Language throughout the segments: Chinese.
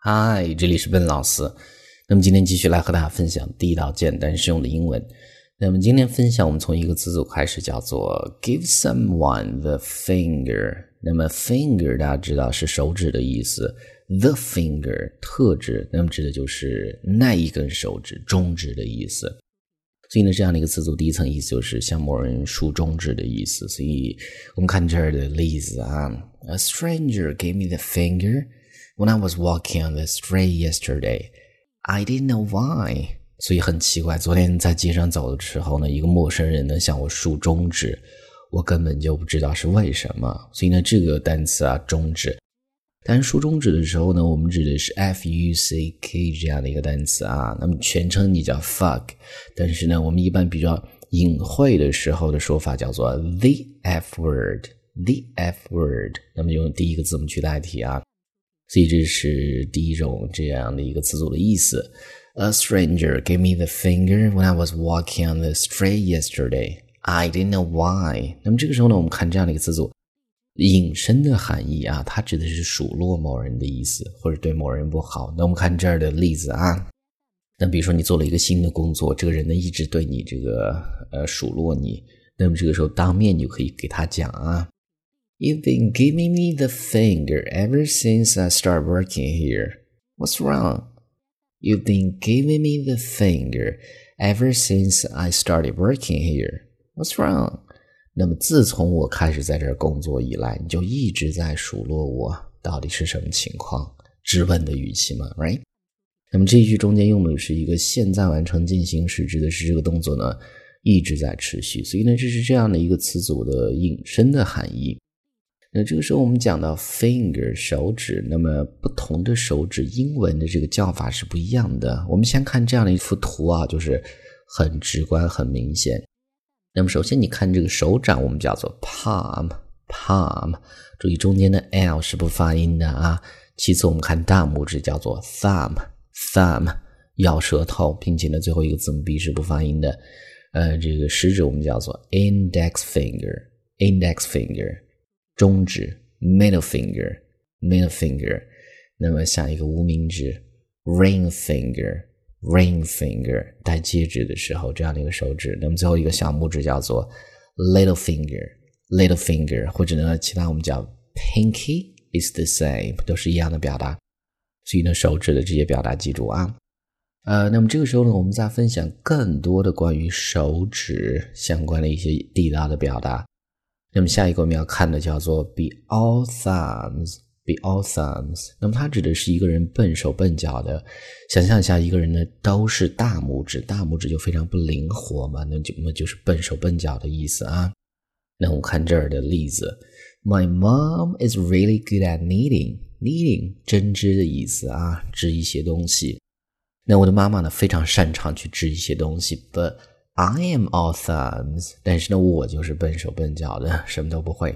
嗨，这里是笨老师。那么今天继续来和大家分享地道、简单、实用的英文。那么今天分享，我们从一个词组开始，叫做 “give someone the finger”。那么 “finger” 大家知道是手指的意思，“the finger” 特指，那么指的就是那一根手指，中指的意思。所以呢，这样的一个词组，第一层意思就是向某人竖中指的意思。所以我们看这儿的例子啊，“A stranger gave me the finger”。When I was walking on the street yesterday, I didn't know why. 所以很奇怪，昨天在街上走的时候呢，一个陌生人呢向我竖中指，我根本就不知道是为什么。所以呢，这个单词啊，中指，但是竖中指的时候呢，我们指的是 f u c k 这样的一个单词啊。那么全称你叫 fuck，但是呢，我们一般比较隐晦的时候的说法叫做 the f word，the f word。那么用第一个字母去代替啊。所以这是第一种这样的一个词组的意思。A stranger gave me the finger when I was walking on the street yesterday. I didn't know why. 那么这个时候呢，我们看这样的一个词组，引申的含义啊，它指的是数落某人的意思，或者对某人不好。那我们看这儿的例子啊，那比如说你做了一个新的工作，这个人呢一直对你这个呃数落你，那么这个时候当面你就可以给他讲啊。You've been giving me the finger ever since I start working here. What's wrong? You've been giving me the finger ever since I started working here. What's wrong? 那么自从我开始在这儿工作以来，你就一直在数落我，到底是什么情况？质问的语气嘛，right？那么这句中间用的是一个现在完成进行时，指的是这个动作呢一直在持续，所以呢这是这样的一个词组的引申的含义。那这个时候我们讲到 finger 手指，那么不同的手指英文的这个叫法是不一样的。我们先看这样的一幅图啊，就是很直观、很明显。那么首先你看这个手掌，我们叫做 palm，palm，注意中间的 l 是不发音的啊。其次我们看大拇指叫做 thumb，thumb，咬舌头，并且呢最后一个字母 b 是不发音的。呃，这个食指我们叫做 index finger，index finger。中指 middle finger middle finger，那么下一个无名指 ring finger ring finger 戴戒指的时候这样的一个手指，那么最后一个小拇指叫做 little finger little finger，或者呢其他我们叫 pinky is the same，都是一样的表达。所以呢手指的这些表达记住啊。呃，那么这个时候呢，我们再分享更多的关于手指相关的一些地道的表达。那么下一个我们要看的叫做 be all thumbs，be all thumbs。那么它指的是一个人笨手笨脚的。想象一下，一个人呢都是大拇指，大拇指就非常不灵活嘛，那就那就是笨手笨脚的意思啊。那我们看这儿的例子，My mom is really good at knitting，knitting 针织的意思啊，织一些东西。那我的妈妈呢非常擅长去织一些东西，but I am all thumbs，但是呢，我就是笨手笨脚的，什么都不会。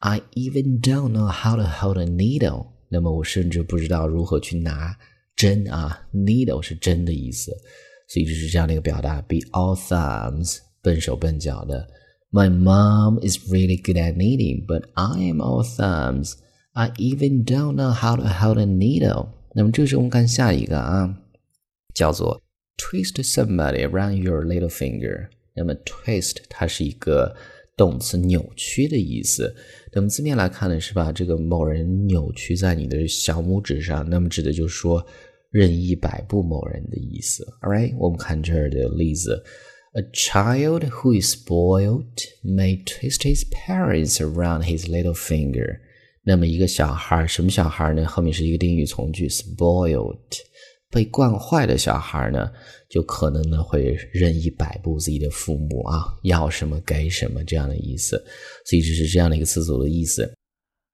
I even don't know how to hold a needle，那么我甚至不知道如何去拿针啊，needle 是针的意思，所以就是这样的一个表达，be all thumbs，笨手笨脚的。My mom is really good at knitting, but I am all thumbs. I even don't know how to hold a needle。那么这时候我们看下一个啊，叫做。 twist somebody around your little finger。那么 twist 它是一个动词，扭曲的意思。那么字面来看呢，是把这个某人扭曲在你的小拇指上，那么指的就是说任意摆布某人的意思。All right，我们看这儿的例子：A child who is spoiled may twist his parents around his little finger。那么一个小孩，什么小孩呢？后面是一个定语从句，spoiled。 被惯坏的小孩呢，就可能呢会任意摆布自己的父母啊，要什么给什么这样的意思，所以这是这样的一个词组的意思。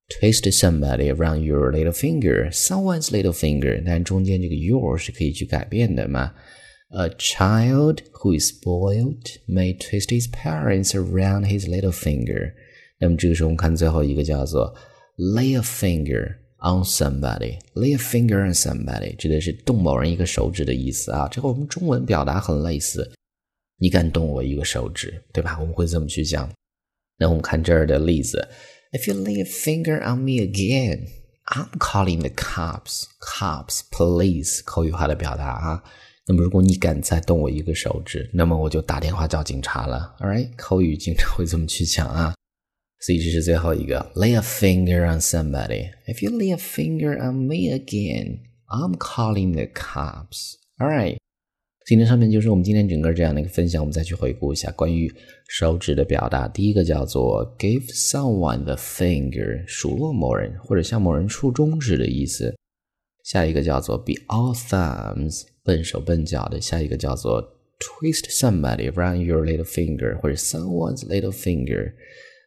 Twist somebody around your little finger, someone's little finger，但中间这个 your 是可以去改变的嘛。A child who is spoiled may twist his parents around his little finger。那么这个时候我们看最后一个叫做 lay a finger。On somebody, lay a finger on somebody，指的是动某人一个手指的意思啊。这和我们中文表达很类似。你敢动我一个手指，对吧？我们会这么去讲。那我们看这儿的例子：If you lay a finger on me again, I'm calling the cops. Cops, police，口语化的表达啊。那么如果你敢再动我一个手指，那么我就打电话叫警察了。All right，口语经常会这么去讲啊。所以这是最后一个，lay a finger on somebody. If you lay a finger on me again, I'm calling the cops. All right. 今天上面就是我们今天整个这样的一个分享，我们再去回顾一下关于手指的表达。第一个叫做 give someone the finger，数落某人或者向某人竖中指的意思。下一个叫做 be all thumbs，笨手笨脚的。下一个叫做 twist somebody around your little finger，或者 someone's little finger，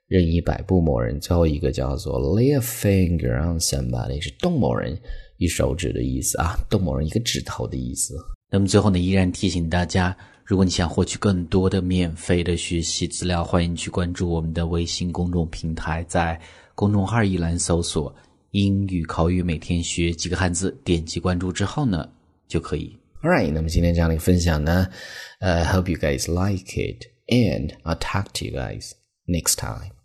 任意摆布某人。最后一个叫做 lay a finger on somebody，是动某人一手指的意思啊，动某人一个指头的意思。那么最后呢，依然提醒大家，如果你想获取更多的免费的学习资料，欢迎去关注我们的微信公众平台，在公众号一栏搜索“英语口语每天学几个汉字”，点击关注之后呢，就可以。All right，那么今天这样的一个分享呢，呃，hope you guys like it，and I'll talk to you guys next time.